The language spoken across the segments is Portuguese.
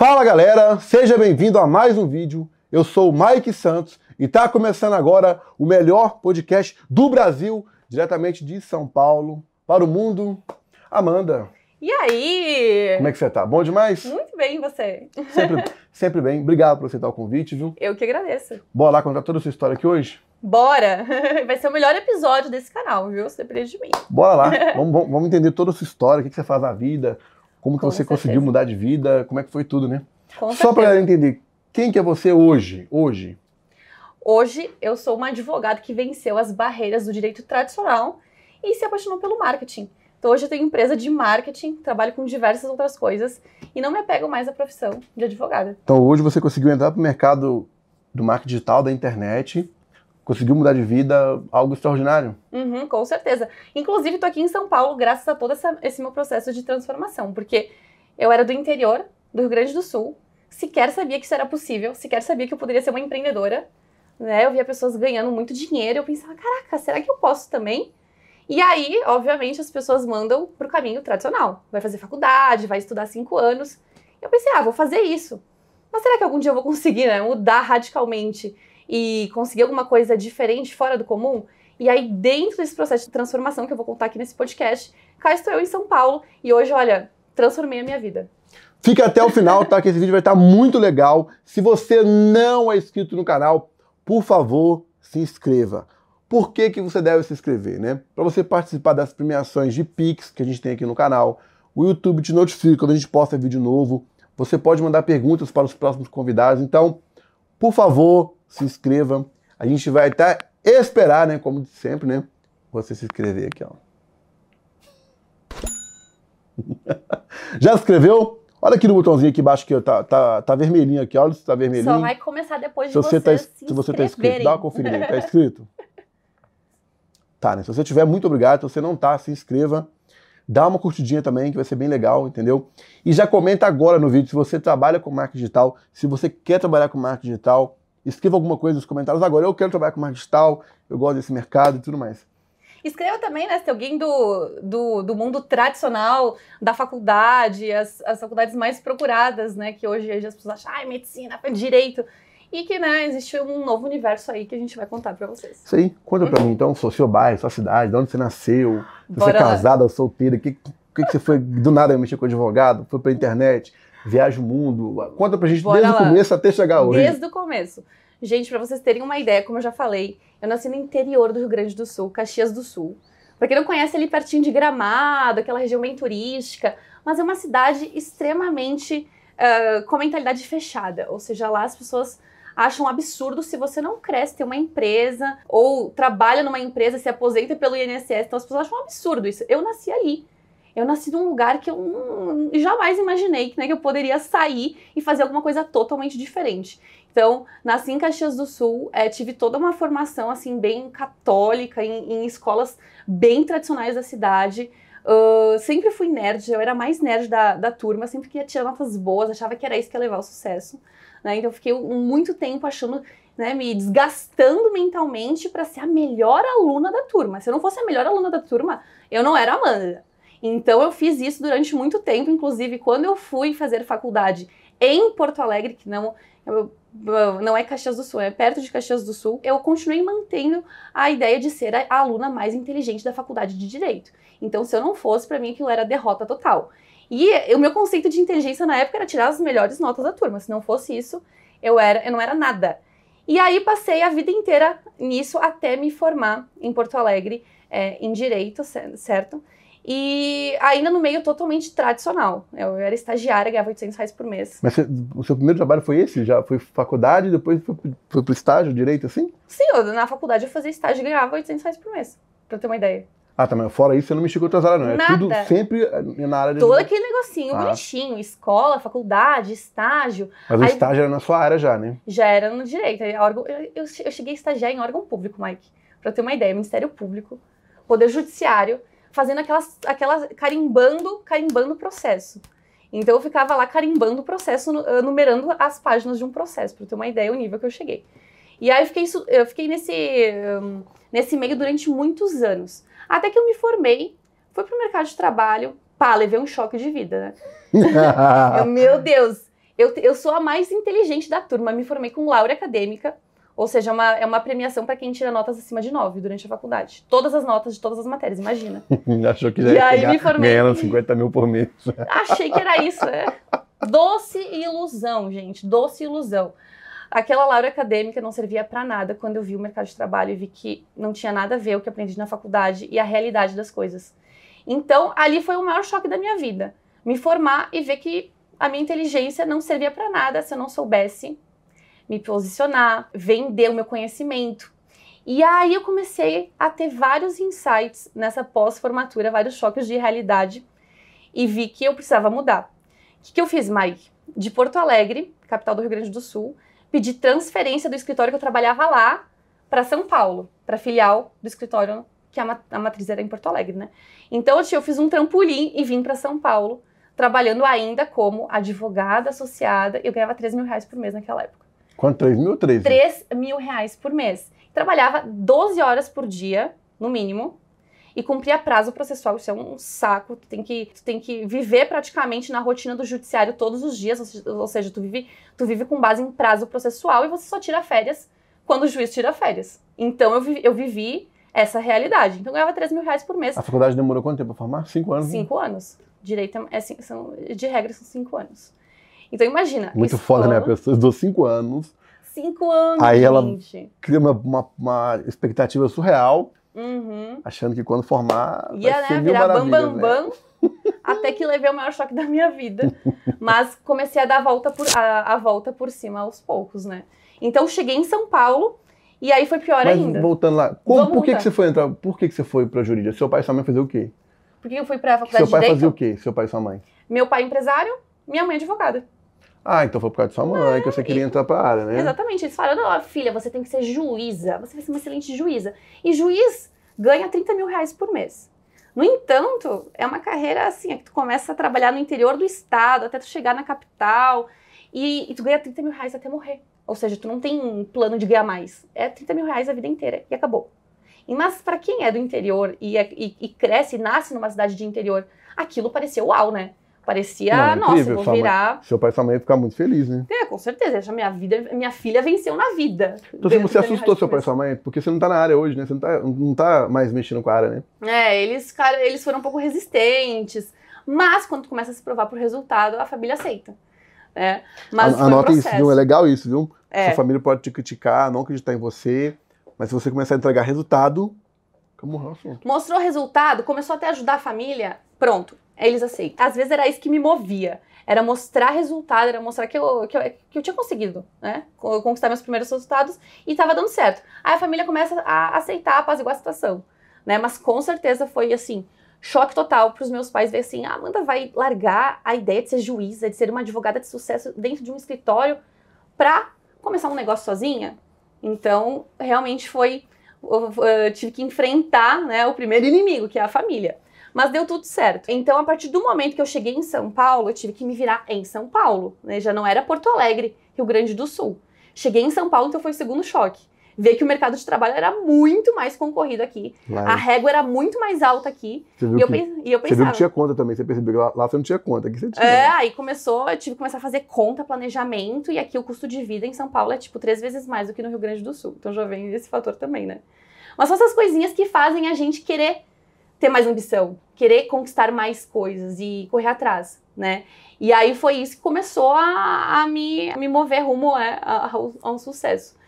Fala galera, seja bem-vindo a mais um vídeo. Eu sou o Mike Santos e está começando agora o melhor podcast do Brasil, diretamente de São Paulo para o mundo. Amanda. E aí? Como é que você tá? Bom demais? Muito bem, você? Sempre, sempre bem. Obrigado por aceitar o convite, viu? Eu que agradeço. Bora lá contar toda a sua história aqui hoje? Bora! Vai ser o melhor episódio desse canal, viu? Você de mim. Bora lá. vamos, vamos, entender toda a sua história, o que você faz na vida, como que Com você certeza. conseguiu mudar de vida, como é que foi tudo, né? Com Só para entender, quem que é você hoje? Hoje? Hoje eu sou uma advogada que venceu as barreiras do direito tradicional e se apaixonou pelo marketing. Então hoje eu tenho empresa de marketing, trabalho com diversas outras coisas e não me apego mais à profissão de advogada. Então hoje você conseguiu entrar para o mercado do marketing digital, da internet, conseguiu mudar de vida, algo extraordinário. Uhum, com certeza. Inclusive estou aqui em São Paulo graças a todo essa, esse meu processo de transformação, porque eu era do interior do Rio Grande do Sul, sequer sabia que isso era possível, sequer sabia que eu poderia ser uma empreendedora. Né? Eu via pessoas ganhando muito dinheiro, eu pensava, caraca, será que eu posso também? E aí, obviamente, as pessoas mandam para o caminho tradicional. Vai fazer faculdade, vai estudar cinco anos. Eu pensei, ah, vou fazer isso. Mas será que algum dia eu vou conseguir né, mudar radicalmente e conseguir alguma coisa diferente, fora do comum? E aí, dentro desse processo de transformação que eu vou contar aqui nesse podcast, cá estou eu em São Paulo e hoje, olha, transformei a minha vida. Fica até o final, tá? Que esse vídeo vai estar muito legal. Se você não é inscrito no canal, por favor, se inscreva. Por que, que você deve se inscrever, né? Para você participar das premiações de Pix que a gente tem aqui no canal. O YouTube te notifica quando a gente posta vídeo novo. Você pode mandar perguntas para os próximos convidados. Então, por favor, se inscreva. A gente vai até esperar, né? Como sempre, né? Você se inscrever aqui, ó. Já se inscreveu? Olha aqui no botãozinho aqui embaixo que tá, tá, tá vermelhinho aqui, olha se tá vermelhinho. Só vai começar depois de se você, tá, se você tá inscrito. Dá uma conferida, tá inscrito? tá, né? Se você tiver, muito obrigado. Se você não tá, se inscreva. Dá uma curtidinha também, que vai ser bem legal, entendeu? E já comenta agora no vídeo se você trabalha com marketing digital, se você quer trabalhar com marketing digital, escreva alguma coisa nos comentários agora. Eu quero trabalhar com marketing digital, eu gosto desse mercado e tudo mais. Escreva também, né, se alguém do, do, do mundo tradicional, da faculdade, as, as faculdades mais procuradas, né, que hoje as pessoas acham, ah, medicina, direito, e que, né, existe um novo universo aí que a gente vai contar para vocês. Isso aí. Conta pra mim, então, seu bairro, sua cidade, de onde você nasceu, se você é casada ou solteira, o que, que, que você foi, do nada, mexer com advogado, foi pra internet, viaja o mundo. Conta pra gente Bora desde lá. o começo até chegar hoje. Desde o começo. Gente, para vocês terem uma ideia, como eu já falei, eu nasci no interior do Rio Grande do Sul, Caxias do Sul. Pra quem não conhece, ali pertinho de Gramado, aquela região bem turística, mas é uma cidade extremamente uh, com a mentalidade fechada. Ou seja, lá as pessoas acham absurdo se você não cresce, tem uma empresa, ou trabalha numa empresa, se aposenta pelo INSS. Então as pessoas acham um absurdo isso. Eu nasci ali. Eu nasci num lugar que eu jamais imaginei né, que eu poderia sair e fazer alguma coisa totalmente diferente. Então, nasci em Caxias do Sul, é, tive toda uma formação assim bem católica em, em escolas bem tradicionais da cidade. Uh, sempre fui nerd, eu era mais nerd da, da turma, sempre queria tirar notas boas, achava que era isso que ia levar ao sucesso. Né? Então, fiquei muito tempo achando, né, me desgastando mentalmente para ser a melhor aluna da turma. Se eu não fosse a melhor aluna da turma, eu não era Amanda. Então, eu fiz isso durante muito tempo, inclusive quando eu fui fazer faculdade em Porto Alegre, que não eu, não é Caxias do Sul, é perto de Caxias do Sul, eu continuei mantendo a ideia de ser a aluna mais inteligente da faculdade de Direito. Então, se eu não fosse, para mim aquilo era derrota total. E o meu conceito de inteligência na época era tirar as melhores notas da turma. Se não fosse isso, eu, era, eu não era nada. E aí passei a vida inteira nisso até me formar em Porto Alegre é, em Direito, certo? E ainda no meio totalmente tradicional. Eu era estagiária, ganhava 800 reais por mês. Mas o seu primeiro trabalho foi esse? Já foi faculdade, depois foi, foi pro estágio, direito, assim? Sim, eu, na faculdade eu fazia estágio e ganhava 800 reais por mês, pra ter uma ideia. Ah, também. Tá, fora isso, você não mexia com outras áreas, não. É Nada. tudo sempre na área de... Todo aquele negocinho ah. bonitinho. Escola, faculdade, estágio. Mas Aí, o estágio era na sua área já, né? Já era no direito. Eu, eu, eu cheguei a estagiar em órgão público, Mike. Pra ter uma ideia. Ministério Público, Poder Judiciário fazendo aquelas, aquelas carimbando, carimbando o processo. Então eu ficava lá carimbando o processo, numerando as páginas de um processo, para ter uma ideia do nível que eu cheguei. E aí eu fiquei, eu fiquei nesse, um, nesse meio durante muitos anos. Até que eu me formei, fui pro mercado de trabalho, pá, levei um choque de vida, né? eu, meu Deus, Eu, eu sou a mais inteligente da turma, me formei com Laura Acadêmica, ou seja, é uma, é uma premiação para quem tira notas acima de 9 durante a faculdade. Todas as notas de todas as matérias, imagina. Achou que já E ia aí pegar me formei. ganhando 50 mil por mês. Achei que era isso, é. Doce ilusão, gente, doce ilusão. Aquela Laura acadêmica não servia para nada quando eu vi o mercado de trabalho e vi que não tinha nada a ver o que aprendi na faculdade e a realidade das coisas. Então, ali foi o maior choque da minha vida. Me formar e ver que a minha inteligência não servia para nada se eu não soubesse me posicionar, vender o meu conhecimento. E aí eu comecei a ter vários insights nessa pós-formatura, vários choques de realidade e vi que eu precisava mudar. O que, que eu fiz, Mike? De Porto Alegre, capital do Rio Grande do Sul, pedi transferência do escritório que eu trabalhava lá para São Paulo, para filial do escritório que a, a matriz era em Porto Alegre, né? Então eu, fiz um trampolim e vim para São Paulo, trabalhando ainda como advogada associada. Eu ganhava 3 mil reais por mês naquela época. Quanto? 3 mil ou 13? 3 mil reais por mês. Trabalhava 12 horas por dia, no mínimo, e cumpria prazo processual. Isso é um saco. Tu tem que, tu tem que viver praticamente na rotina do judiciário todos os dias, ou se- ou seja, tu vive, tu vive com base em prazo processual e você só tira férias quando o juiz tira férias. Então eu vivi, eu vivi essa realidade. Então eu ganhava 3 mil reais por mês. A faculdade demorou quanto tempo pra formar? Cinco anos? né? Cinco anos. Direito é, cin- são, de regra são cinco anos. Então imagina. Muito foda, né? A escola, pessoa estudou cinco anos, Cinco anos, Aí ela- gente. cria uma, uma, uma expectativa surreal, Uhum. achando que quando formar. Ia, vai né, virar bam, maravilhas, bam, né? bam, até que levei o maior choque da minha vida. Mas comecei a dar a volta por, a, a volta por cima aos poucos, né? Então cheguei em São Paulo e aí foi pior Mas ainda. voltando lá, como- Vamos por que, que você foi entrar? Por que, que você foi pra jurídica? Seu pai e sua mãe faziam o quê? Porque eu fui pra faculdade Seu pai de fazia o quê? Seu pai e sua mãe? Meu pai é empresário, minha mãe é advogada. Ah, então foi por causa de sua mãe que você queria e- entrar pra área, né? Exatamente. Eles falaram, ó, filha, você tem que ser juíza. Você vai ser uma excelente juíza. E juiz ganha 30 mil reais por mês. No entanto, é uma carreira assim, é que tu começa a trabalhar no interior do estado, até tu chegar na capital, e, e tu ganha 30 mil reais até morrer. Ou seja, tu não tem um plano de ganhar mais. É 30 mil reais a vida inteira e acabou. E, mas para quem é do interior e, é- e- e cresce, nasce numa cidade de interior, aquilo parecia uau, né? Parecia, Não, é nossa, incrível, vou sua mãe- virar. Seu pai e sua mãe iam ficar muito felizes, né? É, com certeza. Já minha vida, minha filha venceu na vida. Então você 30 mil assustou seu pai e sua mãe, porque você não tá na área hoje, né? Você não tá, não tá mais mexendo com a área, né? É, eles, cara, eles foram um pouco resistentes. Mas quando começa a se provar por resultado, a família aceita. Né? Mas um Anota isso, viu? É legal isso, viu? É. Sua família pode te criticar, não acreditar em você, mas se você começar a entregar resultado, como o assunto. Mostrou resultado, começou até a ajudar a família, pronto, eles aceitam. Às vezes era isso que me movia. Era mostrar resultado, era mostrar que eu, que eu, que eu tinha conseguido, né? Co- Conquistar meus primeiros resultados e estava dando certo. Aí a família começa a aceitar, apaziguar a situação, né? Mas com certeza foi assim, choque total para os meus pais ver assim, a Amanda vai largar a ideia de ser juíza, de ser uma advogada de sucesso dentro de um escritório para começar um negócio sozinha. Então, realmente foi eu, eu tive que enfrentar né, o primeiro inimigo, que é a família. Mas deu tudo certo. Então, a partir do momento que eu cheguei em São Paulo, eu tive que me virar em São Paulo. Né? Já não era Porto Alegre, Rio Grande do Sul. Cheguei em São Paulo, então foi o segundo choque. Ver que o mercado de trabalho era muito mais concorrido aqui. A Lá, régua era muito mais alta aqui. você viu, E eu, que, pens- e eu você viu pensava. que tinha conta também, você percebeu que lá, lá você não tinha conta, aqui você tinha. É, né? aí começou, eu tive que começar a fazer conta, planejamento, e aqui o custo de vida em São Paulo é tipo três vezes mais do que no Rio Grande do Sul. Então já vem esse fator também, né? Mas são essas coisinhas que fazem a gente querer ter mais ambição, querer conquistar mais coisas e correr atrás, né? E aí foi isso que começou a, a me, a me mover rumo a, a- um sucesso.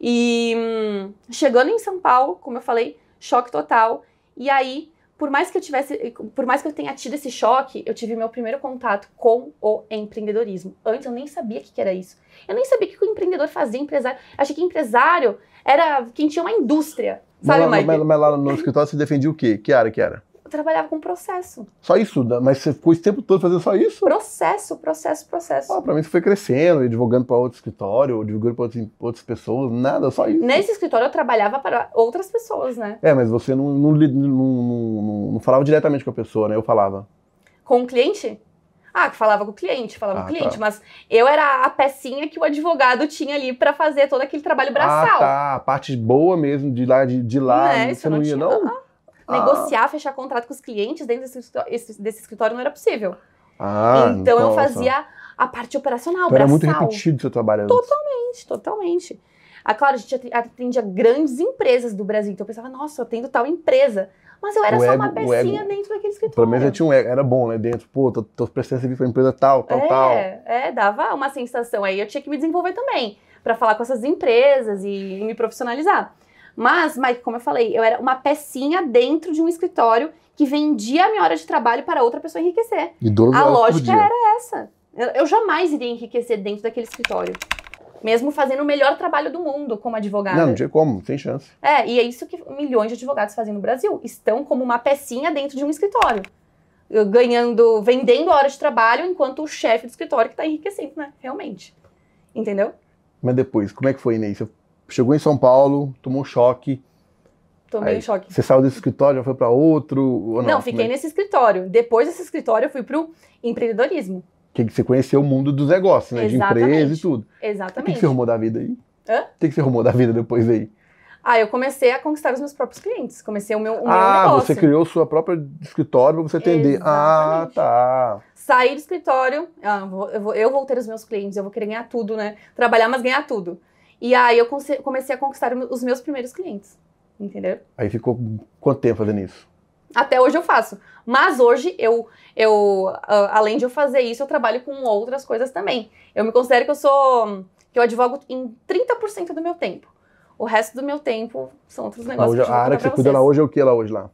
E hum, chegando em São Paulo, como eu falei, choque total. E aí, por mais que eu tivesse, por mais que eu tenha tido esse choque, eu tive meu primeiro contato com o empreendedorismo. Antes eu nem sabia o que era isso. Eu nem sabia o que o empreendedor fazia, empresário. Achei que empresário era quem tinha uma indústria. Sabe, mas, mas, mas lá no escritório você defendia o quê? Que área que era? Eu trabalhava com processo. Só isso? Mas você ficou esse tempo todo fazendo só isso? Processo, processo, processo. Ah, pra mim você foi crescendo, divulgando pra outro escritório, divulgando pra outras, pessoas, nada, só isso. Nesse escritório eu trabalhava para outras pessoas, né? É, mas você não, não- não- não falava diretamente com a pessoa, né? Eu falava. Com o cliente? Ah, que falava com o cliente, falava Ah, com o cliente, tá. mas eu era a pecinha que o advogado tinha ali para fazer todo aquele trabalho braçal. Ah, tá. A parte boa mesmo de lá, de, de lá, Né, você isso não, não ia, tinha- não? Negociar, fechar contrato com os clientes dentro desse, escritório- esse- desse escritório não era possível. Ah, então eu nossa. fazia a parte operacional, Então era muito braçal. repetido o seu trabalho antes. Totalmente, totalmente. Ah, claro, a gente atendia grandes empresas do Brasil, então eu pensava, nossa, eu atendo tal empresa. Mas eu era O só ego- uma pecinha ego- dentro daquele escritório. Pelo menos eu tinha um, era bom, né? Dentro, pô, tô, tô prestando serviço pra empresa tal, tal, tal. é, é, dava uma sensação. Aí eu tinha que me desenvolver também, para falar com essas empresas e, me profissionalizar. Mas, Mike, como eu falei, eu era uma pecinha dentro de um escritório que vendia a minha hora de trabalho para outra pessoa enriquecer. E 12 A lógica era essa. Eu jamais iria enriquecer dentro daquele escritório. Mesmo fazendo o melhor trabalho do mundo como advogada. Não, não tinha como, sem chance. É, e é isso que milhões de advogados fazem no Brasil. Estão como uma pecinha dentro de um escritório. Ganhando, vendendo hora de trabalho, enquanto o chefe do escritório que está enriquecendo, né? Realmente. Entendeu? Mas depois, como é que foi, Inês? Você chegou em São Paulo, tomou um choque. Tô meio Aí, em choque. Você saiu desse escritório, já foi pra outro? Ou não, Não, fiquei é nesse escritório. Depois desse escritório, eu fui pro empreendedorismo. Que você conheceu o mundo dos negócios, né? De Exatamente. empresa e tudo. O que, que Exatamente. você arrumou da vida aí? Hã? O que, que você arrumou da vida depois aí? Ah, eu comecei a conquistar os meus próprios clientes. Comecei o meu, o meu ah, negócio. você criou sua própria escritório pra você atender. Ah, Exatamente. tá. Saí do escritório, ah, eu, vou, eu vou ter os meus clientes, eu vou querer ganhar tudo, né? Trabalhar, mas ganhar tudo. E aí eu comecei a conquistar os meus primeiros clientes. Entendeu? Aí ficou quanto tempo fazendo isso? Até hoje eu faço. Mas hoje eu, eu ah, além de eu fazer isso, eu trabalho com outras coisas também. Eu me considero que eu sou. que eu advogo em 30% do meu tempo. O resto do meu tempo são outros negócios. Hoje, que eu a área que você cuida lá hoje é o que lá hoje lá?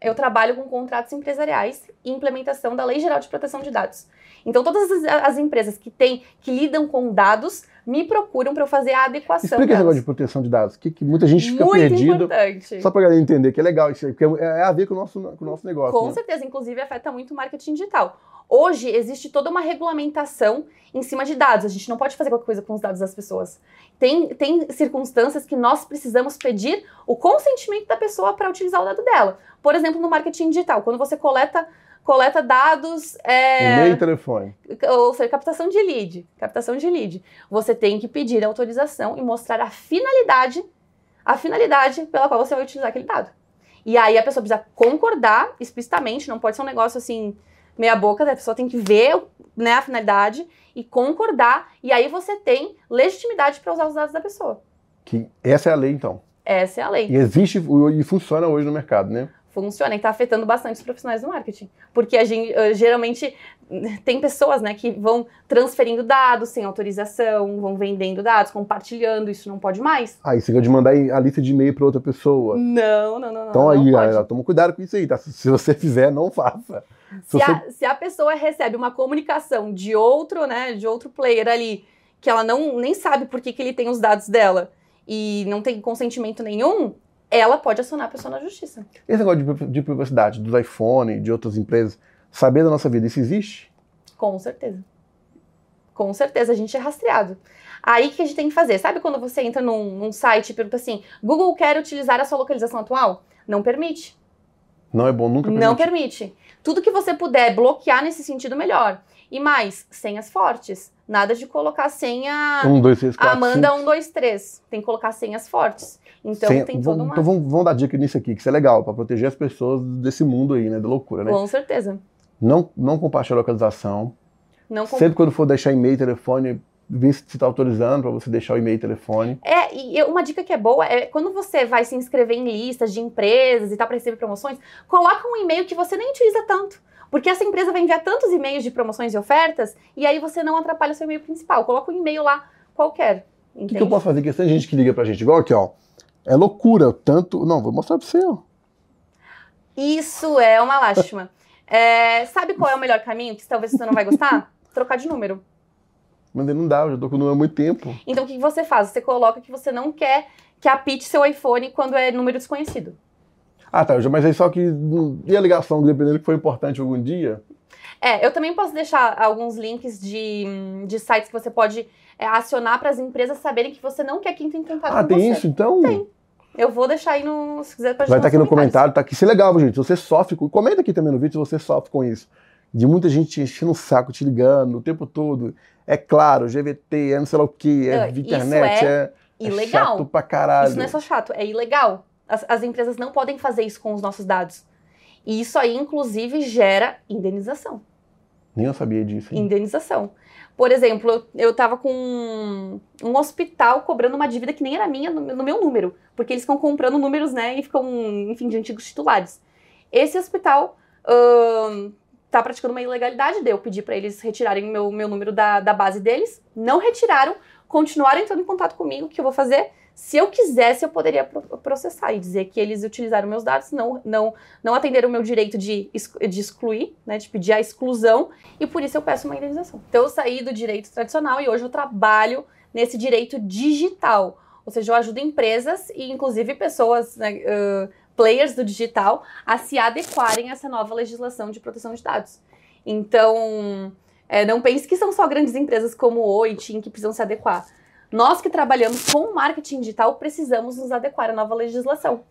Eu trabalho com contratos empresariais e implementação da Lei Geral de Proteção de Dados. Então, todas as, as empresas que têm, que lidam com dados, me procuram para eu fazer a adequação. Explica esse negócio de proteção de dados. Que, que muita gente fica Muito perdida. importante. Só pra galera entender que é legal isso aí, porque é, é a ver com o nosso, com o nosso negócio. Com né? certeza, inclusive afeta muito o marketing digital. Hoje existe toda uma regulamentação em cima de dados. A gente não pode fazer qualquer coisa com os dados das pessoas. Tem, tem circunstâncias que nós precisamos pedir o consentimento da pessoa para utilizar o dado dela. Por exemplo, no marketing digital, quando você coleta, coleta dados. é, E-mail e telefone. ou seja, captação de lead, captação de lead. Você tem que pedir autorização e mostrar a finalidade, a finalidade pela qual você vai utilizar aquele dado. E aí a pessoa precisa concordar explicitamente, não pode ser um negócio assim meia boca, a pessoa tem que ver, né, a finalidade e concordar, e aí você tem legitimidade para usar os dados da pessoa. Que essa é a lei, então. Essa é a lei. E existe e funciona hoje no mercado, né? Funciona e está afetando bastante os profissionais do marketing. Porque a gente, eh, geralmente tem pessoas né, que vão transferindo dados sem autorização, vão vendendo dados, compartilhando, isso não pode mais. Aí você gosta de mandar a lista de e-mail para outra pessoa. Não, não, não. Então não, aí, não galera, toma cuidado com isso aí, tá? Se se você fizer, não faça. Se Se, você- a, se a pessoa recebe uma comunicação de outro, né, de outro player ali, que ela não nem sabe por que, que ele tem os dados dela e não tem consentimento nenhum, ela pode acionar a pessoa na justiça. Esse negócio de, de privacidade dos iPhone, de outras empresas, saber da nossa vida, isso existe? Com certeza. Com certeza, a gente é rastreado. Aí o que a gente tem que fazer? Sabe quando você entra num, num site e pergunta assim: Google quer utilizar a sua localização atual? Não permite. Não é bom nunca Não permitir. permite. Tudo que você puder bloquear nesse sentido, melhor. E mais, senhas fortes. Nada de colocar senha Um, dois, três, quatro, Amanda cinco. 1, 2, 3. Tem que colocar senhas fortes. Então Senha- tem toda uma. Então vamos, vamos dar dica nisso aqui, que isso é legal, para proteger as pessoas desse mundo aí, né? Da loucura, né? Com certeza. Não, não compartilhar a localização. Não com- Sempre quando for deixar e-mail telefone, vê se está autorizando para você deixar o e-mail e telefone. É, e uma dica que é boa é quando você vai se inscrever em listas de empresas e tal para receber promoções, coloca um e-mail que você nem utiliza tanto. Porque essa empresa vai enviar tantos e-mails de promoções e ofertas, e aí você não atrapalha o seu e-mail principal. Coloca um e-mail lá qualquer. O que, que eu posso fazer? Que tem gente que liga pra gente, igual aqui, ó. É loucura, tanto. Não, vou mostrar pra você, ó. Isso é uma lástima. É, sabe qual é o melhor caminho? Que talvez você não vai gostar? Trocar de número. Mas não dá, eu já tô com o número há muito tempo. Então o que você faz? Você coloca que você não quer que apite seu iPhone quando é número desconhecido. Ah, tá, mas aí só que. E a ligação, dependendo que foi importante algum dia? É, eu também posso deixar alguns links de, de sites que você pode é, acionar para as empresas saberem que você não quer que entre em contato Ah, tem você. isso? Então. Tem. Eu vou deixar aí no. Se quiser, Vai estar aqui no comentário, tá aqui. Isso é legal, gente. Se você sofre com. Comenta aqui também no vídeo se você sofre com isso. De muita gente enchendo o saco, te ligando o tempo todo. É claro, GVT, é não sei lá o que, é Não, internet, é, é Ilegal. chato pra caralho. Isso não é só chato, é ilegal. As, as empresas não podem fazer isso com os nossos dados. E isso aí, inclusive, gera indenização. Nem eu sabia disso. Hein? Indenização. Por exemplo, eu estava com um, um, hospital cobrando uma dívida que nem era minha no, no, meu número, porque eles ficam comprando números, né, e ficam, enfim, de antigos titulares. Esse hospital uh, tá praticando uma ilegalidade, daí eu pedi para eles retirarem meu, meu número da, da base deles, não retiraram, continuaram entrando em contato comigo, que eu vou fazer? Se eu quisesse, eu poderia processar e dizer que eles utilizaram meus dados, não, não, não atenderam o meu direito de, de excluir, né, de pedir a exclusão, e por isso eu peço uma indenização. Então eu saí do direito tradicional e hoje eu trabalho nesse direito digital. Ou seja, eu ajudo empresas e inclusive pessoas, né, uh, players do digital, a se adequarem a essa nova legislação de proteção de dados. Então, é, não pense que são só grandes empresas como o Oi, que precisam se adequar. Nós que trabalhamos com marketing digital precisamos nos adequar à nova legislação.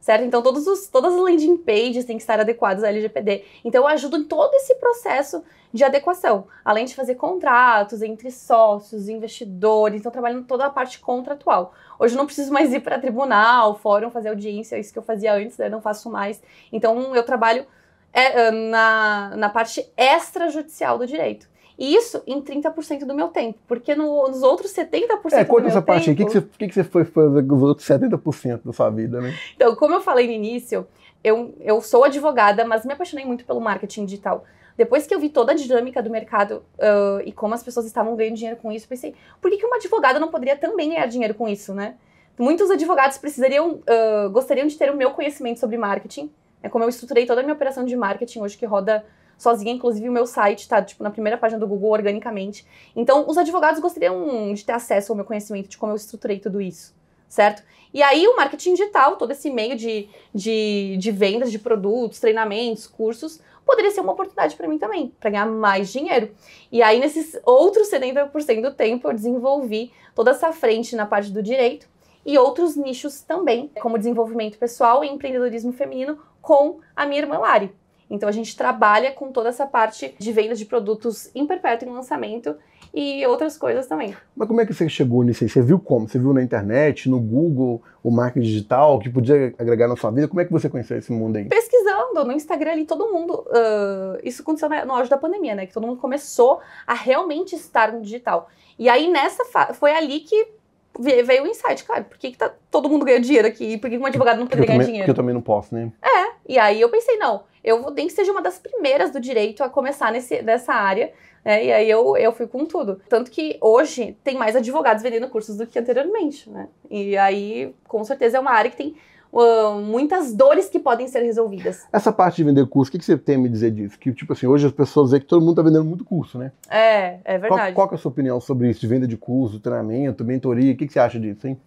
Certo? Então, todos os, todas as landing pages têm que estar adequadas à LGPD. Então, eu ajudo em todo esse processo de adequação, além de fazer contratos entre sócios, investidores, então trabalhando toda a parte contratual. Hoje eu não preciso mais ir para tribunal, fórum, fazer audiência, isso que eu fazia antes, né? não faço mais. Então, eu trabalho é, na, na parte extrajudicial do direito. E isso em 30% do meu tempo. Porque no, nos outros 70% é, do meu essa tempo... parte aí. O que, que, você, que, que você foi fazer com os outros 70% da sua vida, né? Então, como eu falei no início, eu, eu sou advogada, mas me apaixonei muito pelo marketing digital. Depois que eu vi toda a dinâmica do mercado uh, e como as pessoas estavam ganhando dinheiro com isso, pensei, por que, que uma advogada não poderia também ganhar dinheiro com isso, né? Muitos advogados precisariam, uh, gostariam de ter o meu conhecimento sobre marketing, é como eu estruturei toda a minha operação de marketing hoje que roda sozinha, inclusive o meu site está tipo na primeira página do Google organicamente. Então, os advogados gostariam de ter acesso ao meu conhecimento de como eu estruturei tudo isso, certo? E aí o marketing digital, todo esse meio de, de, de vendas de produtos, treinamentos, cursos, poderia ser uma oportunidade para mim também, para ganhar mais dinheiro. E aí, nesses outros 70% do tempo, eu desenvolvi toda essa frente na parte do direito e outros nichos também, como desenvolvimento pessoal e empreendedorismo feminino com a minha irmã Lari. Então a gente trabalha com toda essa parte de venda de produtos em perpétuo em lançamento e outras coisas também. Mas como é que você chegou nisso aí? Você viu como? Você viu na internet, no Google, o marketing digital, que podia agregar na sua vida? Como é que você conheceu esse mundo aí? Pesquisando no Instagram ali, todo mundo. Uh, isso aconteceu no auge da pandemia, né? Que todo mundo começou a realmente estar no digital. E aí nessa foi ali que veio o insight, cara, por que, que tá todo mundo ganhando dinheiro aqui? Por que um advogado não poderia ganhar também, dinheiro? Porque eu também não posso, né? É, e aí eu pensei, não, eu vou nem que seja uma das primeiras do direito a começar nesse, nessa área. Né? E aí eu, eu fui com tudo. Tanto que hoje tem mais advogados vendendo cursos do que anteriormente, né? E aí, com certeza, é uma área que tem uh, muitas dores que podem ser resolvidas. Essa parte de vender curso, o que, que você tem a me dizer disso? Que, tipo assim, hoje as pessoas dizem que todo mundo está vendendo muito curso, né? É, é verdade. Qual, qual é a sua opinião sobre isso, de venda de curso, treinamento, mentoria? O que, que você acha disso, hein?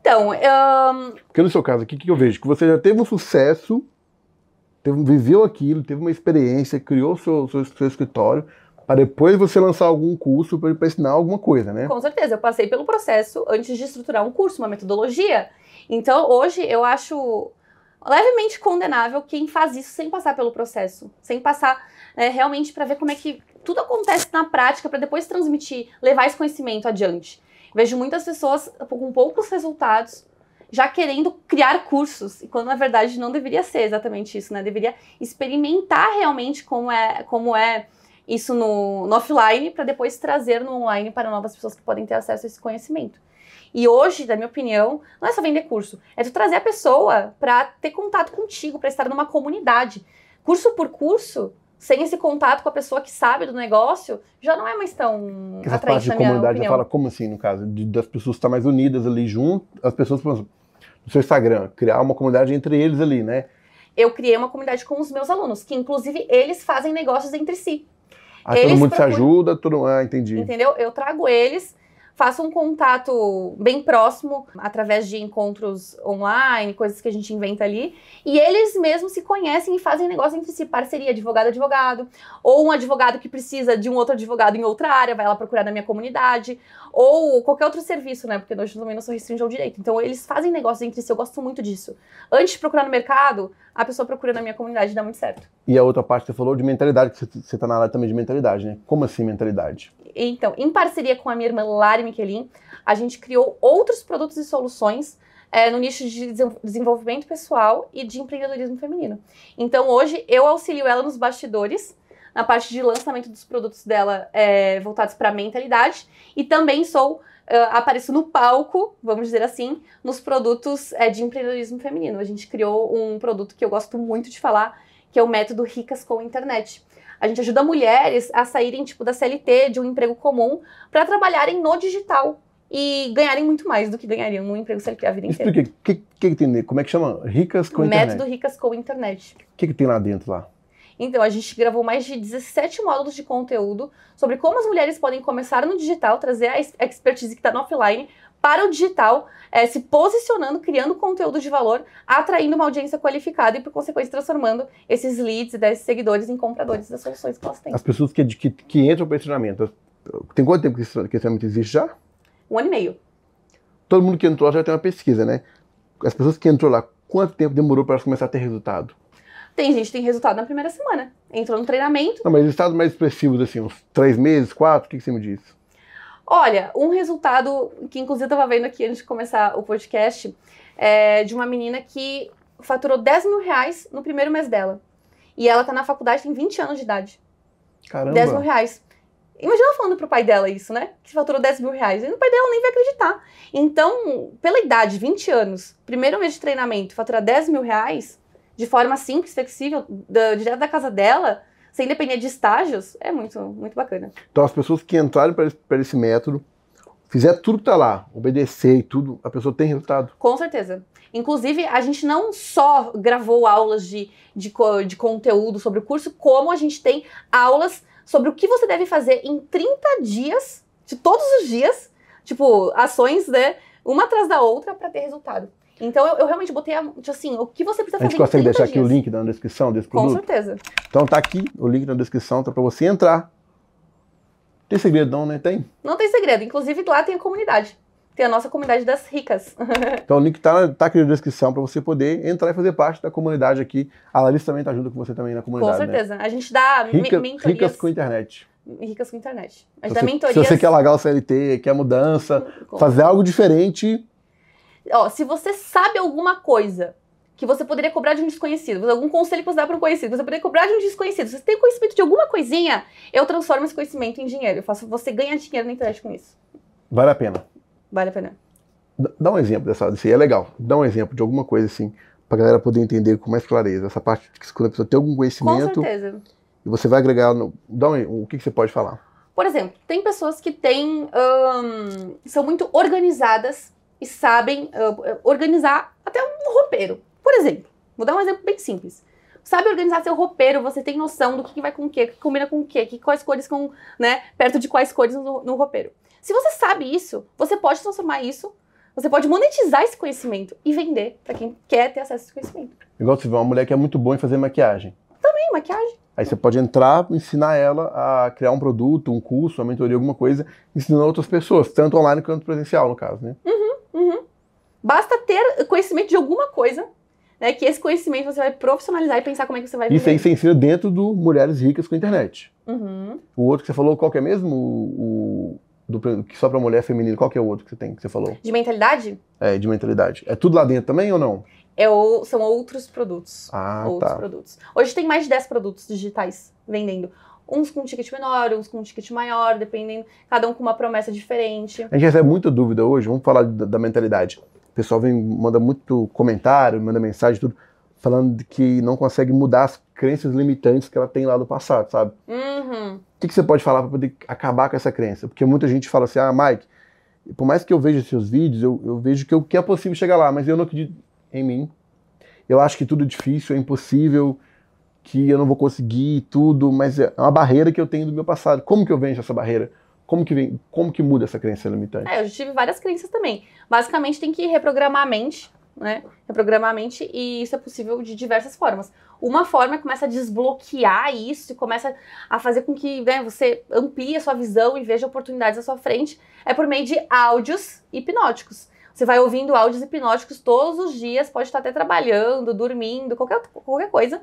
Então, um... Porque no seu caso aqui, o que eu vejo? Que você já teve um sucesso teve, viveu aquilo, teve uma experiência, criou seu, seu, seu escritório, para depois você lançar algum curso para ensinar alguma coisa, né? Com certeza, eu passei pelo processo antes de estruturar um curso, uma metodologia. Então, hoje eu acho levemente condenável quem faz isso sem passar pelo processo, sem passar né, realmente para ver como é que tudo acontece na prática para depois transmitir, levar esse conhecimento adiante. Vejo muitas pessoas com poucos resultados já querendo criar cursos, e quando na verdade não deveria ser exatamente isso, né? Deveria experimentar realmente como é, como é isso no, no offline para depois trazer no online para novas pessoas que podem ter acesso a esse conhecimento. E hoje, na minha opinião, não é só vender curso, é tu trazer a pessoa para ter contato contigo, para estar numa comunidade. Curso por curso, sem esse contato com a pessoa que sabe do negócio, já não é mais tão Essa atraente parte de comunidade fala como assim, no caso, de, das pessoas estar mais unidas ali junto, as pessoas, no seu Instagram, criar uma comunidade entre eles ali, né? Eu criei uma comunidade com os meus alunos, que inclusive eles fazem negócios entre si. Ah, eles todo mundo procuram... se ajuda, todo Ah, entendi. Entendeu? Eu trago eles faça um contato bem próximo através de encontros online, coisas que a gente inventa ali, e eles mesmos se conhecem e fazem negócio entre si, parceria advogado-advogado, ou um advogado que precisa de um outro advogado em outra área, vai lá procurar na minha comunidade, ou qualquer outro serviço, né? Porque nós também não sou restringido ao direito. Então eles fazem negócios entre si, eu gosto muito disso. Antes de procurar no mercado, a pessoa procura na minha comunidade, dá muito certo. E a outra parte que você falou de mentalidade, que você está na área também de mentalidade, né? Como assim mentalidade? Então, em parceria com a minha irmã Lari Miquelin, a gente criou outros produtos e soluções é, no nicho de desenvolvimento pessoal e de empreendedorismo feminino. Então, hoje, eu auxilio ela nos bastidores na parte de lançamento dos produtos dela é, voltados para mentalidade e também sou Uh, apareço no palco, vamos dizer assim, nos produtos é, de empreendedorismo feminino. A gente criou um produto que eu gosto muito de falar, que é o método Ricas com Internet. A gente ajuda mulheres a saírem tipo da CLT, de um emprego comum, para trabalharem no digital e ganharem muito mais do que ganhariam no emprego CLT a vida inteira. Explica, o que, que, tem, como é que chama? Ricas com Internet? Método Ricas com Internet. O que, que tem lá dentro lá? Então, a gente gravou mais de 17 módulos de conteúdo sobre como as mulheres podem começar no digital, trazer a expertise que está no offline para o digital, é, se posicionando, criando conteúdo de valor, atraindo uma audiência qualificada e, por consequência, transformando esses leads e esses seguidores em compradores das soluções que elas têm. As pessoas que, que, que entram para esse treinamento, tem quanto tempo que esse, que esse treinamento existe já? Um ano e meio. Todo mundo que entrou já tem uma pesquisa, né? As pessoas que entrou lá, quanto tempo demorou para elas começar a ter resultado? Tem gente que tem resultado na primeira semana. Entrou no treinamento. Não, mas resultados mais expressivos, assim, uns três meses, quatro, o que, que você me diz? Olha, um resultado que inclusive eu estava vendo aqui antes de começar o podcast, é de uma menina que faturou 10 mil reais no primeiro mês dela. E ela tá na faculdade, tem 20 anos de idade. Caramba. 10 mil reais. Imagina falando pro pai dela isso, né? Que faturou 10 mil reais. E o pai dela nem vai acreditar. Então, pela idade, 20 anos, primeiro mês de treinamento, faturar 10 mil reais, de forma simples, flexível, da, direto da casa dela, sem depender de estágios, é muito, muito bacana. Então, as pessoas que entrarem para esse, método, fizer tudo que está lá, obedecer e tudo, a pessoa tem resultado? Com certeza. Inclusive, a gente não só gravou aulas de, de, de conteúdo sobre o curso, como a gente tem aulas sobre o que você deve fazer em 30 dias, de todos os dias, tipo, ações, né, uma atrás da outra para ter resultado. Então eu, eu, realmente botei a, tipo assim, o que você precisa fazer. A gente consegue deixar dias. aqui o link na descrição desse produto? Com certeza. Então tá aqui o link na descrição, tá para você entrar. Tem segredo não, né? Tem? Não tem segredo. Inclusive lá tem a comunidade. Tem a nossa comunidade das ricas. então o link tá, tá aqui na descrição para você poder entrar e fazer parte da comunidade aqui. A Larissa também tá junto com você também na comunidade. Com né? certeza. Né? A gente dá Rica, mentorias. Ricas com internet. Ricas com internet. A gente se dá você, mentorias. Se você quer largar o CLT, quer mudança, fazer algo diferente, ó, se você sabe alguma coisa que você poderia cobrar de um desconhecido, algum conselho que você dá para um conhecido, você poderia cobrar de um desconhecido, se você tem conhecimento de alguma coisinha, eu transformo esse conhecimento em dinheiro. Eu faço você ganhar dinheiro na internet com isso. Vale a pena. Vale a pena. Dá um exemplo dessa, desse aí, é legal. Dá um exemplo de alguma coisa assim, pra galera poder entender com mais clareza. Essa parte que quando a pessoa tem algum conhecimento. Com certeza. E você vai agregar. No, dá um, o que, que você pode falar? Por exemplo, tem pessoas que têm. São muito organizadas e sabem uh, organizar até um roupeiro. Por exemplo, vou dar um exemplo bem simples. Sabe organizar seu roupeiro, você tem noção do que, vai com o que, que combina com o que, que quais cores com, né, perto de quais cores no, no roupeiro. Se você sabe isso, você pode transformar isso, você pode monetizar esse conhecimento e vender para quem quer ter acesso a esse conhecimento. Igual você vê uma mulher que é muito boa em fazer maquiagem. Também, maquiagem. Aí você pode entrar, ensinar ela a criar um produto, um curso, uma mentoria, alguma coisa, ensinando outras pessoas, tanto online quanto presencial, no caso, né? Uhum. Uhum. Basta ter conhecimento de alguma coisa, né? Que esse conhecimento você vai profissionalizar e pensar como é que você vai viver. Isso aí você ensina dentro do Mulheres Ricas com a Internet. Uhum. O outro que você falou, qual que é mesmo? O, do, que só para mulher feminina, qual que é o outro que você tem, que você falou? De mentalidade? É, de mentalidade. É tudo lá dentro também ou não? É o, são outros produtos. Ah, outros tá. produtos. Hoje tem mais de 10 produtos digitais vendendo uns com um ticket menor, uns com um ticket maior, dependendo, cada um com uma promessa diferente. A gente recebe muita dúvida hoje, vamos falar da, da mentalidade. O pessoal vem, manda muito comentário, manda mensagem, tudo, falando que não consegue mudar as crenças limitantes que ela tem lá do passado, sabe? Uhum. O que, que você pode falar para poder acabar com essa crença? Porque muita gente fala assim, ah, Mike, por mais que eu veja seus vídeos, eu, eu vejo que, eu, que é possível chegar lá, mas eu não acredito em mim. Eu acho que tudo é difícil, é impossível, que eu não vou conseguir tudo, mas é uma barreira que eu tenho do meu passado. Como que eu venço essa barreira? Como que, vem, como que muda essa crença limitante? É, eu tive várias crenças também. Basicamente tem que reprogramar a mente, né? Reprogramar a mente e isso é possível de diversas formas. Uma forma é começa a desbloquear isso e começa a fazer com que né, você amplie a sua visão e veja oportunidades à sua frente, é por meio de áudios hipnóticos. Você vai ouvindo áudios hipnóticos todos os dias, pode estar até trabalhando, dormindo, qualquer, qualquer coisa.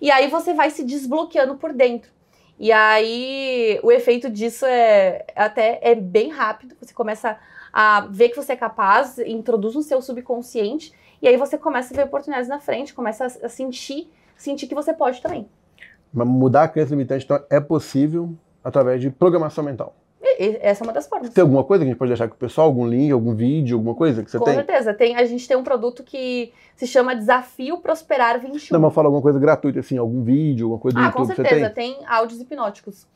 E aí você vai se desbloqueando por dentro. E aí o efeito disso é até é bem rápido. Você começa a ver que você é capaz, introduz no seu subconsciente e aí você começa a ver oportunidades na frente, começa a sentir, sentir que você pode também. Mudar a crença limitante, então, é possível através de programação mental. E- e- essa é uma das formas. Tem alguma coisa que a gente pode deixar com o pessoal? Algum link, algum vídeo, alguma coisa que você Com tem? certeza. Tem, a gente tem um produto que se chama Desafio Prosperar 21. Não, mas fala alguma coisa gratuita, assim, algum vídeo, alguma coisa do ah, com YouTube você certeza. tem? Tem áudios hipnóticos.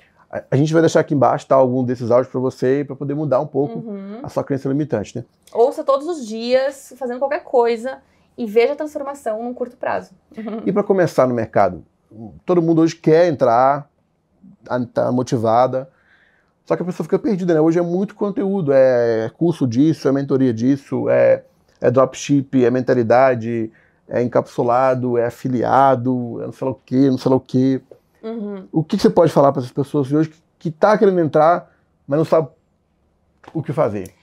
A- gente vai deixar aqui embaixo, tá? Algum desses áudios pra você, pra poder mudar um pouco Uhum. a sua crença limitante, né? Ouça todos os dias, fazendo qualquer coisa, e veja a transformação num curto prazo. E para começar no mercado, todo mundo hoje quer entrar, tá motivada, só que a pessoa fica perdida, né? Hoje é muito conteúdo, é curso disso, é mentoria disso, é, é dropship, é mentalidade, é encapsulado, é afiliado, é não sei lá o que, não sei lá o que. Uhum. O que, que você pode falar para essas pessoas de hoje que, que tá querendo entrar, mas não sabe o que fazer?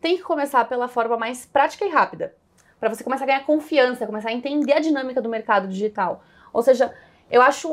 Tem que começar pela forma mais prática e rápida. Para você começar a ganhar confiança, começar a entender a dinâmica do mercado digital. Ou seja, eu acho,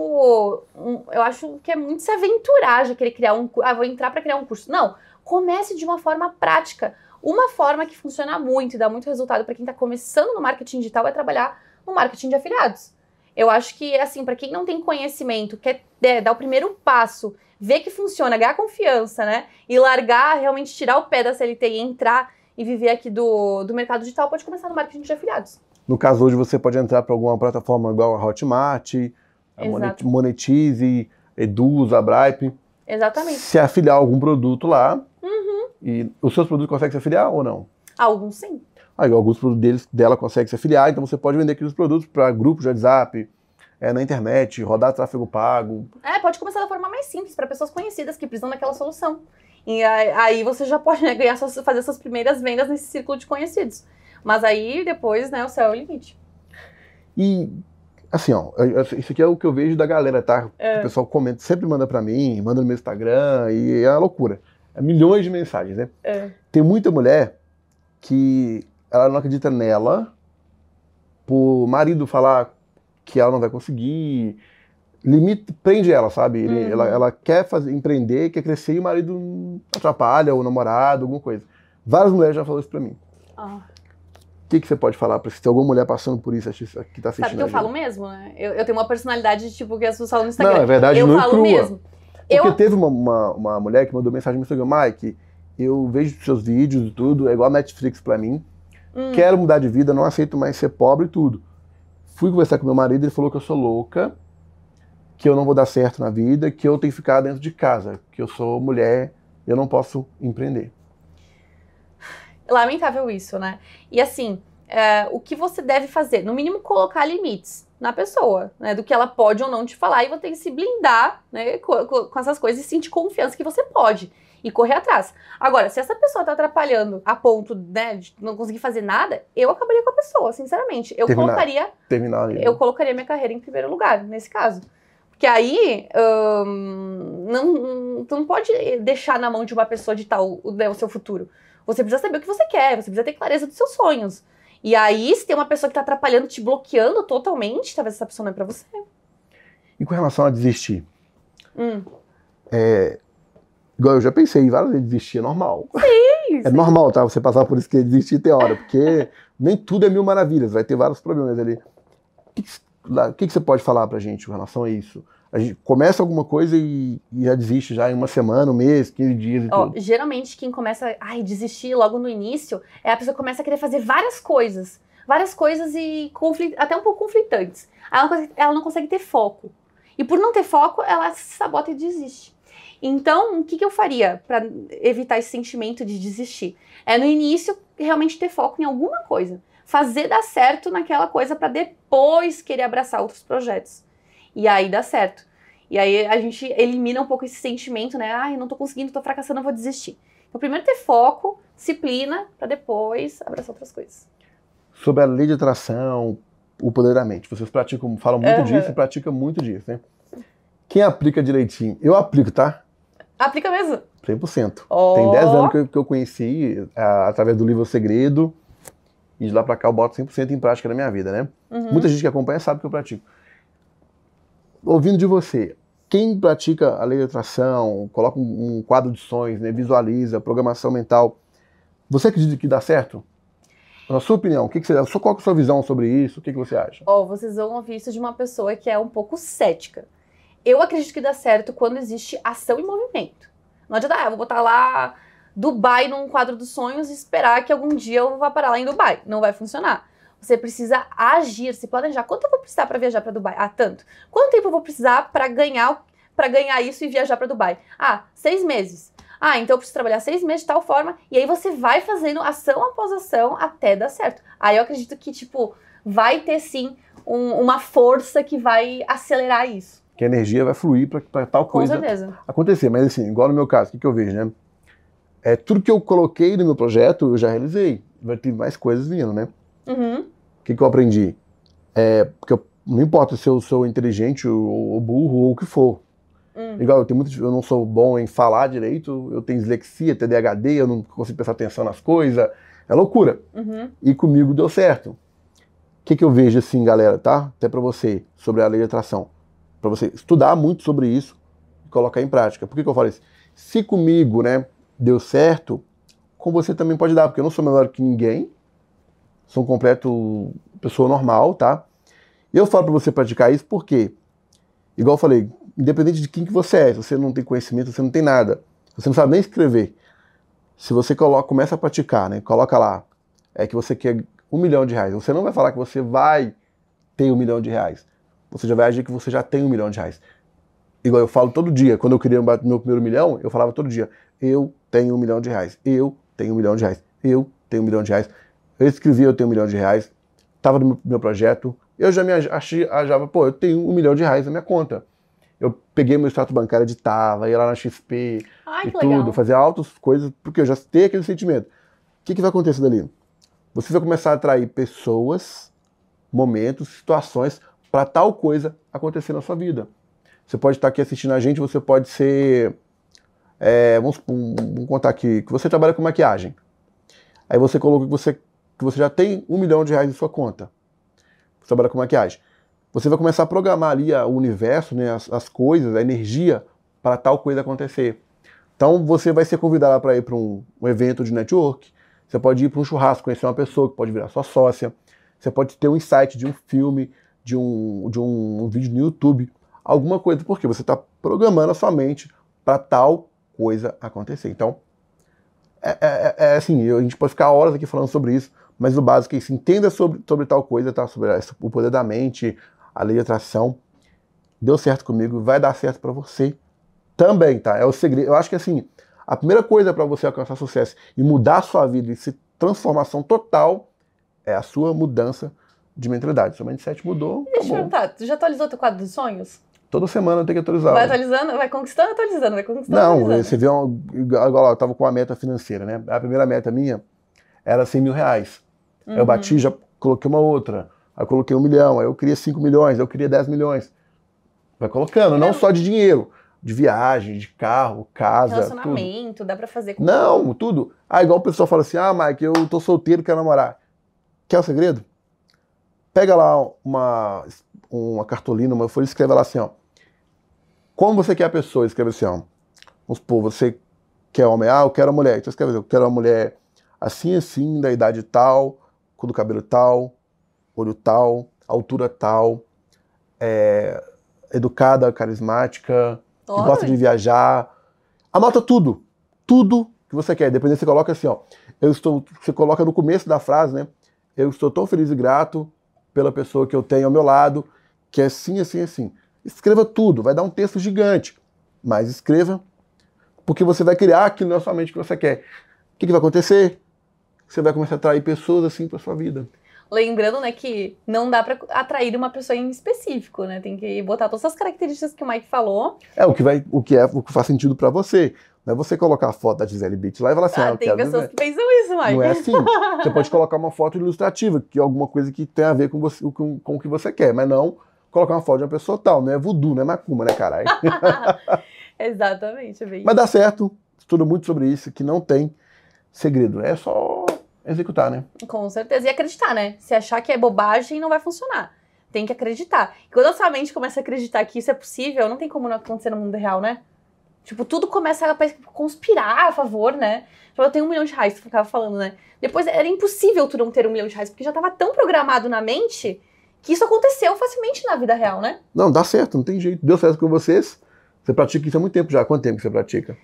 eu acho que é muito se aventurar já querer criar um. cu- Ah, vou entrar para criar um curso. Não. Comece de uma forma prática. Uma forma que funciona muito e dá muito resultado para quem está começando no marketing digital é trabalhar no marketing de afiliados. Eu acho que, assim, para quem não tem conhecimento, quer é, dar o primeiro passo, ver que funciona, ganhar confiança, né? E largar, realmente tirar o pé da CLT e entrar e viver aqui do, do mercado digital, pode começar no marketing de afiliados. No caso hoje você pode entrar para alguma plataforma igual a Hotmart, Exato. Monet- Monetize, Edu, Zabripe. Exatamente. se afiliar a algum produto lá. Uhum. E os seus produtos conseguem se afiliar ou não? Alguns sim. Aí alguns produtos deles, dela conseguem se afiliar, então você pode vender aqueles produtos para grupos de WhatsApp, é, na internet, rodar tráfego pago. É, pode começar da forma mais simples, para pessoas conhecidas que precisam daquela solução. E aí, aí você já pode né, ganhar suas, fazer suas primeiras vendas nesse círculo de conhecidos. Mas aí depois, né, o céu é o limite. E assim, ó, isso aqui é o que eu vejo da galera, tá? É. O pessoal comenta, sempre manda para mim, manda no meu Instagram, e é uma loucura. É milhões de mensagens, né? É. Tem muita mulher que ela não acredita nela, por marido falar que ela não vai conseguir, limita, prende ela, sabe? Ele- Uhum. ela, ela quer fazer, empreender, quer crescer e o marido atrapalha, ou o namorado, alguma coisa. Várias mulheres já falaram isso pra mim. Ah. O que, que você pode falar pra se tem alguma mulher passando por isso que tá assistindo? Sabe que eu falo mesmo, né? Eu, eu tenho uma personalidade tipo que as pessoas falam no Instagram. Não, é verdade, eu e falo crua. mesmo. Porque Eu, teve uma, uma, uma mulher que mandou mensagem no Instagram, Mike, eu vejo seus vídeos e tudo, é igual a Netflix pra mim. Hum. Quero mudar de vida, não aceito mais ser pobre e tudo. Fui conversar com meu marido, ele falou que eu sou louca, que eu não vou dar certo na vida, que eu tenho que ficar dentro de casa, que eu sou mulher, eu não posso empreender. Lamentável isso, né? E assim, é, o que você deve fazer? No mínimo, colocar limites na pessoa, né? Do que ela pode ou não te falar, e você tem que se blindar né, com, com- essas coisas e sentir confiança que você pode e correr atrás. Agora, se essa pessoa tá atrapalhando a ponto né, de não conseguir fazer nada, eu acabaria com a pessoa, sinceramente. Eu Terminar. colocaria Terminar ali. eu colocaria minha carreira em primeiro lugar, nesse caso. Porque aí, hum, não, tu não pode deixar na mão de uma pessoa ditar o, o, né, o seu futuro. Você precisa saber o que você quer, você precisa ter clareza dos seus sonhos. E aí, se tem uma pessoa que tá atrapalhando, te bloqueando totalmente, talvez essa pessoa não é pra você. E com relação a desistir? Hum. Igual eu já pensei várias vezes, desistir é normal. Sim, É normal, tá? Você passar por isso que desistir tem hora, porque nem tudo é mil maravilhas, vai ter vários problemas ali. O que, que que você pode falar pra gente com relação a isso? A gente começa alguma coisa e, e já desiste já em uma semana, um mês, 15 dias e Ó, tudo. geralmente quem começa a desistir logo no início é a pessoa que começa a querer fazer várias coisas. Várias coisas e conflit- até um pouco conflitantes. Aí Ela, não consegue- ela não consegue ter foco. E por não ter foco, ela se sabota e desiste. Então, o que, que eu faria para evitar esse sentimento de desistir? É no início realmente ter foco em alguma coisa. Fazer dar certo naquela coisa para depois querer abraçar outros projetos. E aí dá certo. E aí a gente elimina um pouco esse sentimento, né? Ai, não tô conseguindo, tô fracassando, eu vou desistir. Então, primeiro ter foco, disciplina, para depois abraçar outras coisas. Sobre a lei de atração, o poder da mente. Vocês praticam, falam muito Aham. disso e praticam muito disso, né? Quem aplica direitinho? Eu aplico, tá? Aplica mesmo. 100%. Ó. Tem 10 anos que eu, que eu conheci ah, através do livro O Segredo. E de lá pra cá eu boto 100% em prática na minha vida, né? Uhum. Muita gente que acompanha sabe que eu pratico. Ouvindo de você, quem pratica a lei de atração, coloca um, quadro de sonhos, né, visualiza, programação mental, você acredita que dá certo? Na sua opinião, o que, que você, qual é a sua visão sobre isso? O que, que você acha? Ó, vocês vão ouvir isso de uma pessoa que é um pouco cética. eu acredito que dá certo quando existe ação e movimento. Não adianta, ah, eu vou botar lá Dubai num quadro dos sonhos e esperar que algum dia eu vá parar lá em Dubai. Não vai funcionar. Você precisa agir, se planejar. Quanto eu vou precisar para viajar para Dubai? Ah, tanto. Quanto tempo eu vou precisar para ganhar para ganhar isso e viajar para Dubai? Ah, seis meses. Ah, então eu preciso trabalhar seis meses de tal forma. E aí você vai fazendo ação após ação até dar certo. Aí eu acredito que, tipo, vai ter sim um, uma força que vai acelerar isso. Que a energia vai fluir para tal coisa Com certeza. acontecer. Mas assim, igual no meu caso, o que, que eu vejo, né? É, tudo que eu coloquei no meu projeto, eu já realizei. Vai ter mais coisas vindo, né? Uhum. O que, que eu aprendi? É, porque eu, não importa se eu sou inteligente ou, ou burro ou o que for. Hum. Igual, eu, tenho muito, eu não sou bom em falar direito, eu tenho dislexia, TDAHD, eu não consigo prestar atenção nas coisas. É loucura. Uhum. E comigo deu certo. O que, que eu vejo assim, galera, tá? Até para você, sobre a lei de atração. Para você estudar muito sobre isso e colocar em prática. Por que, que eu falo isso? Se comigo, né, deu certo, com você também pode dar, porque eu não sou melhor que ninguém, sou um completo pessoa normal, tá? Eu falo para você praticar isso porque, igual eu falei, independente de quem que você é, se você não tem conhecimento, você não tem nada, você não sabe nem escrever, se você coloca, começa a praticar, né? Coloca lá, é que você quer um milhão de reais. Você não vai falar que você vai ter um milhão de reais. Você já vai agir que você já tem um milhão de reais. Igual eu falo todo dia, quando eu queria meu primeiro milhão, eu falava todo dia, eu tenho um milhão de reais, eu tenho um milhão de reais, eu tenho um milhão de reais. Eu escrevi eu tenho um milhão de reais, estava no meu projeto, eu já me achei, achava, pô, eu tenho um milhão de reais na minha conta. Eu peguei meu extrato bancário, editava, ia lá na XP Ai, e tudo, legal. fazia altas coisas, porque eu já tenho aquele sentimento. O que, que vai acontecer dali? Você vai começar a atrair pessoas, momentos, situações para tal coisa acontecer na sua vida. Você pode estar aqui assistindo a gente, você pode ser. é, vamos, vamos contar aqui, que você trabalha com maquiagem. Aí você colocou que você, que você já tem um milhão de reais em sua conta. Você trabalha com maquiagem. Você vai começar a programar ali o universo, né, as, as coisas, a energia para tal coisa acontecer. Então você vai ser convidado para ir para um, um evento de network. Você pode ir para um churrasco, conhecer uma pessoa que pode virar sua sócia. Você pode ter um insight de um filme, de um, de um vídeo no YouTube, alguma coisa, porque você está programando a sua mente para tal coisa acontecer. Então, é, é- é- é assim, a gente pode ficar horas aqui falando sobre isso, mas o básico é isso. Entenda sobre, sobre tal coisa, tá? Sobre o poder da mente, a lei de atração. Deu certo comigo, vai dar certo para você também, tá? É o segredo. Eu acho que assim, a primeira coisa para você alcançar sucesso e mudar a sua vida e se transformação total é a sua mudança de mentalidade. Sua mindset mudou, Deixa eu acabou. perguntar, tu já atualizou teu quadro dos sonhos? Toda semana eu tenho que atualizar. Vai atualizando, vai conquistando, atualizando, vai conquistando, Não, atualizando. você vê, um, igual eu tava com uma meta financeira, né? A primeira meta minha era 100 mil reais. Aí eu Uhum. bati, já coloquei uma outra. Aí eu coloquei um milhão, aí eu queria 5 milhões, aí eu queria 10 milhões. Vai colocando, não Não. só de dinheiro, de viagem, de carro, casa, tudo. Relacionamento, dá pra fazer com Não, tudo. Ah, igual o pessoal fala assim, ah, Mike, eu tô solteiro, quero namorar. Quer o segredo? Pega lá uma, uma cartolina, uma folha e escreve lá assim, ó. Como você quer a pessoa? Escreve assim, ó. Vamos supor, você quer homem, ah, eu quero a mulher. Então escreve assim, eu quero uma mulher assim, assim, da idade tal, cor do cabelo tal, olho tal, altura tal, é, educada, carismática, que Olha, gosta de viajar. Anota tudo. Tudo que você quer. Dependendo, você coloca assim, ó. Eu estou. Você coloca no começo da frase, né? Eu estou tão feliz e grato pela pessoa que eu tenho ao meu lado, que é assim, assim, assim. Escreva tudo, vai dar um texto gigante. Mas escreva, porque você vai criar aquilo na sua mente que você quer. O que, que vai acontecer? Você vai começar a atrair pessoas assim para sua vida. Lembrando, né, que não dá pra atrair uma pessoa em específico, né? Tem que botar todas as características que o Mike falou. É o que vai, o que é, o que faz sentido para você. Não é você colocar a foto da Gisele Beach lá e falar assim, ah, Ah, tem pessoas Gisele. que pensam isso, Mike. Não é assim. Você pode colocar uma foto ilustrativa, que é alguma coisa que tem a ver com, você, com, com o que você quer, mas não colocar uma foto de uma pessoa tal. Não é voodoo, não é macumba, né, caralho? Exatamente, é bem mas dá certo. Estudo muito sobre isso, que não tem segredo. É só executar, né? Com certeza. E acreditar, né? Se achar que é bobagem, não vai funcionar. Tem que acreditar. E quando a sua mente começa a acreditar que isso é possível, não tem como não acontecer no mundo real, né? Tipo, tudo começa a conspirar a favor, né? Tipo, eu tenho um milhão de reais, tu ficava falando, né? Depois era impossível tu não ter um milhão de reais, porque já tava tão programado na mente que isso aconteceu facilmente na vida real, né? Não, dá certo, não tem jeito. Deu certo com vocês. Você pratica isso há muito tempo já. Quanto tempo que você pratica?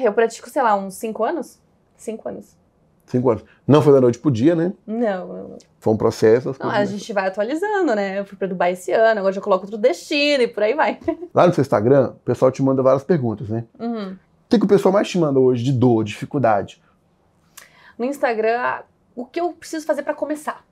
Eu pratico, sei lá, uns cinco anos? Cinco anos. Cinco anos. Não foi da noite pro dia, né? Não, não, não. Foi um processo. Não, a gente vai atualizando, né? Eu fui pra Dubai esse ano, agora já coloco outro destino e por aí vai. Lá no seu Instagram, o pessoal te manda várias perguntas, né? Uhum. O que, que o pessoal mais te manda hoje de dor, dificuldade? No Instagram, o que eu preciso fazer pra começar?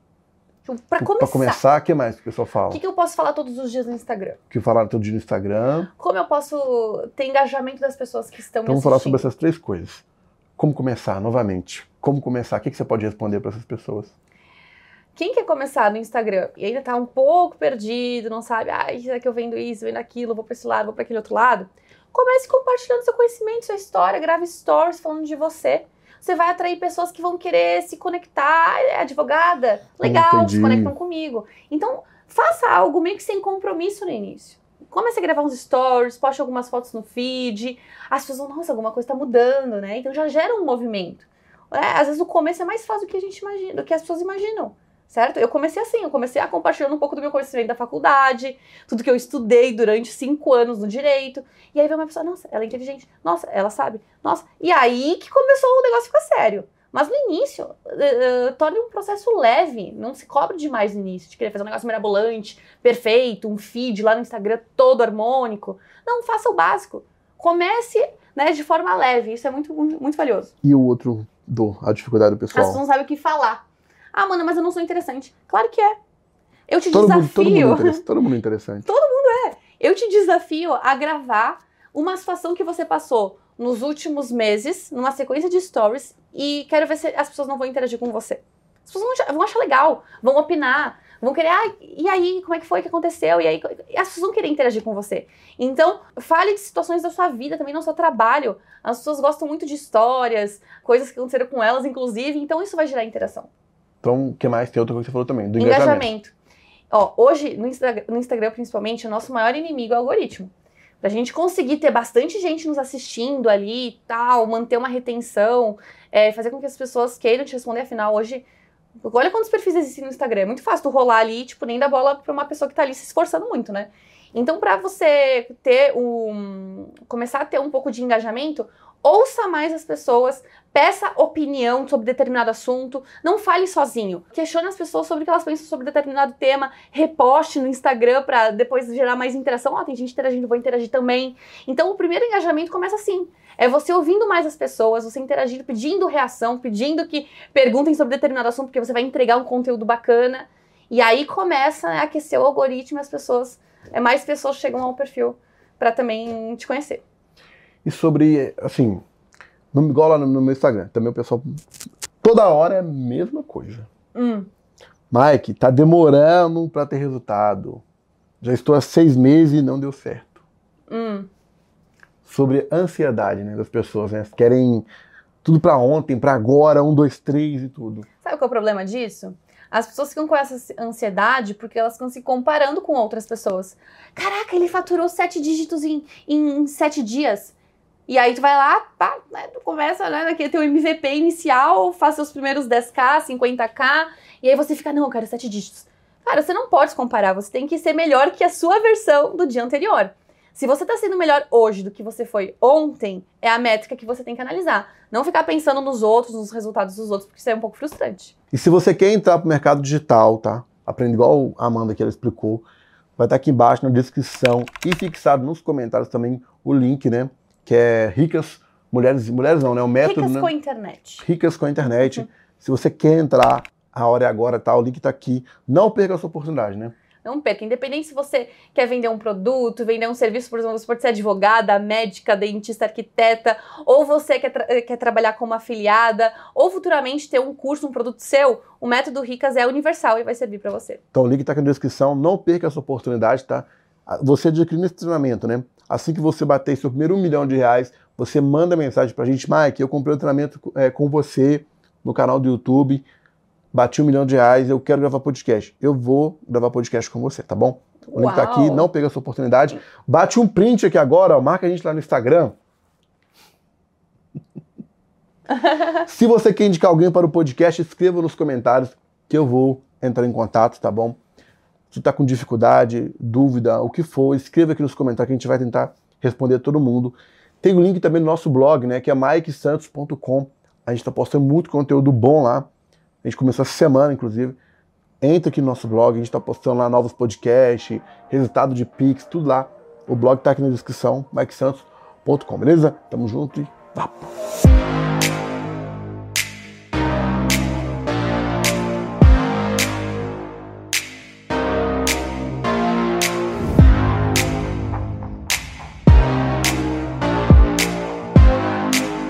Tipo, Pra Pra começar. começar, o que mais que o pessoal fala? O que, que eu posso falar todos os dias no Instagram? Que falaram todo dia no Instagram. Como eu posso ter engajamento das pessoas que estão Então me vamos falar sobre assistindo? essas três coisas. Como começar, novamente? Como começar? O que, que você pode responder para essas pessoas? Quem quer começar no Instagram e ainda tá um pouco perdido, não sabe, ai, será que eu vendo isso, vendo aquilo, vou pra esse lado, vou pra aquele outro lado? Comece compartilhando seu conhecimento, sua história, grave stories falando de você. Você vai atrair pessoas que vão querer se conectar, é advogada, legal, Entendi. se conectam comigo. Então, faça algo meio que sem compromisso no início. Comece a gravar uns stories, poste algumas fotos no feed. As pessoas vão, nossa, alguma coisa tá mudando, né? Então já gera um movimento. É, às vezes o começo é mais fácil do que a gente imagina, do que as pessoas imaginam certo? Eu comecei assim, eu comecei a compartilhando um pouco do meu conhecimento da faculdade, tudo que eu estudei durante cinco anos no direito. E aí veio uma pessoa, nossa, ela é inteligente, nossa, ela sabe, nossa. E aí que começou o negócio ficar sério. Mas no início, eh, eh, torne um processo leve, não se cobre demais no início, de querer fazer um negócio mirabolante, perfeito, um feed lá no Instagram todo harmônico. Não, faça o básico. Comece né, de forma leve, isso é muito, muito, muito valioso. E o outro dor, a dificuldade do As pessoas pessoal? não sabem o que falar. Ah, Mana, mas eu não sou interessante. Claro que é. Eu te Todo mundo, desafio. todo, mundo interessa- todo mundo interessante. Eu te desafio a gravar uma situação que você passou nos últimos meses, numa sequência de stories, e quero ver se as pessoas não vão interagir com você. As pessoas vão achar legal, vão opinar, vão querer, ah, e aí, como é que foi que aconteceu? E aí, as pessoas vão querer interagir com você. Então, fale de situações da sua vida, também no seu trabalho. As pessoas gostam muito de histórias, coisas que aconteceram com elas, inclusive, então isso vai gerar interação. Então, o que mais? Tem outra coisa que você falou também, do engajamento. Engajamento. Ó, hoje, no Instagram, no Instagram, principalmente, o nosso maior inimigo é o algoritmo. Pra gente conseguir ter bastante gente nos assistindo ali e tal, manter uma retenção, é, fazer com que as pessoas queiram te responder, afinal, hoje. Olha quantos perfis existem no Instagram. É muito fácil tu rolar ali, tipo, nem dar bola pra uma pessoa que tá ali se esforçando muito, né? Então, pra você ter um. começar a ter um pouco de engajamento, ouça mais as pessoas, peça opinião sobre determinado assunto, não fale sozinho. Questione as pessoas sobre o que elas pensam sobre determinado tema, reposte no Instagram pra depois gerar mais interação. Ó, tem gente interagindo, vou interagir também. Então, o primeiro engajamento começa assim. É você ouvindo mais as pessoas, você interagindo, pedindo reação, pedindo que perguntem sobre determinado assunto, porque você vai entregar um conteúdo bacana. E aí começa a aquecer o algoritmo e as pessoas, é, mais pessoas chegam ao perfil pra também te conhecer. E sobre, assim, no, igual lá no, no meu Instagram, também o pessoal, toda hora é a mesma coisa. Hum. Mike, tá demorando pra ter resultado. Já estou há seis meses e não deu certo. Hum. Sobre ansiedade né, das pessoas, né? Querem tudo pra ontem, pra agora, um, dois, três e tudo. Sabe qual é o problema disso? As pessoas ficam com essa ansiedade porque elas ficam se comparando com outras pessoas. Caraca, ele faturou sete dígitos em, em sete dias. E aí tu vai lá, pá, né, tu começa, né, naquele teu MVP inicial, faz seus primeiros 10k, 50k, e aí você fica, não, eu quero sete dígitos. Cara, você não pode se comparar, você tem que ser melhor que a sua versão do dia anterior. Se você tá sendo melhor hoje do que você foi ontem, é a métrica que você tem que analisar. Não ficar pensando nos outros, nos resultados dos outros, porque isso é um pouco frustrante. E se você quer entrar pro mercado digital, tá? Aprende igual a Amanda que ela explicou, vai estar aqui embaixo na descrição e fixado nos comentários também o link, né? Que é Ricas Mulheres, mulheres não, né? O método, Ricas né? com a internet. Ricas com a internet. Se você quer entrar, a hora é agora, tá? O link tá aqui. Não perca essa oportunidade, né? Não perca. Independente se você quer vender um produto, vender um serviço, por exemplo, você pode ser advogada, médica, dentista, arquiteta, ou você quer, tra- quer trabalhar como afiliada, ou futuramente ter um curso, um produto seu, o método Ricas é universal e vai servir para você. Então o link tá aqui na descrição. Não perca essa oportunidade, tá? Você adquirindo esse treinamento, né? Assim que você bater seu primeiro um milhão de reais, você manda mensagem pra gente, Mike, eu comprei o treinamento é, com você no canal do YouTube, bati um milhão de reais, eu quero gravar podcast. Eu vou gravar podcast com você, tá bom? O link tá aqui, Uau! não perca essa oportunidade. Bate um print aqui agora, ó, marca a gente lá no Instagram. Se você quer indicar alguém para o podcast, escreva nos comentários que eu vou entrar em contato, tá bom? Se está com dificuldade, dúvida, o que for, escreva aqui nos comentários que a gente vai tentar responder a todo mundo. Tem o link também no nosso blog, né, que é mikesantos.com. A gente está postando muito conteúdo bom lá. A gente começou essa semana, inclusive. Entra aqui no nosso blog, a gente está postando lá novos podcasts, resultado de Pix, tudo lá. O blog está aqui na descrição, mikesantos.com, beleza? Tamo junto e vapo!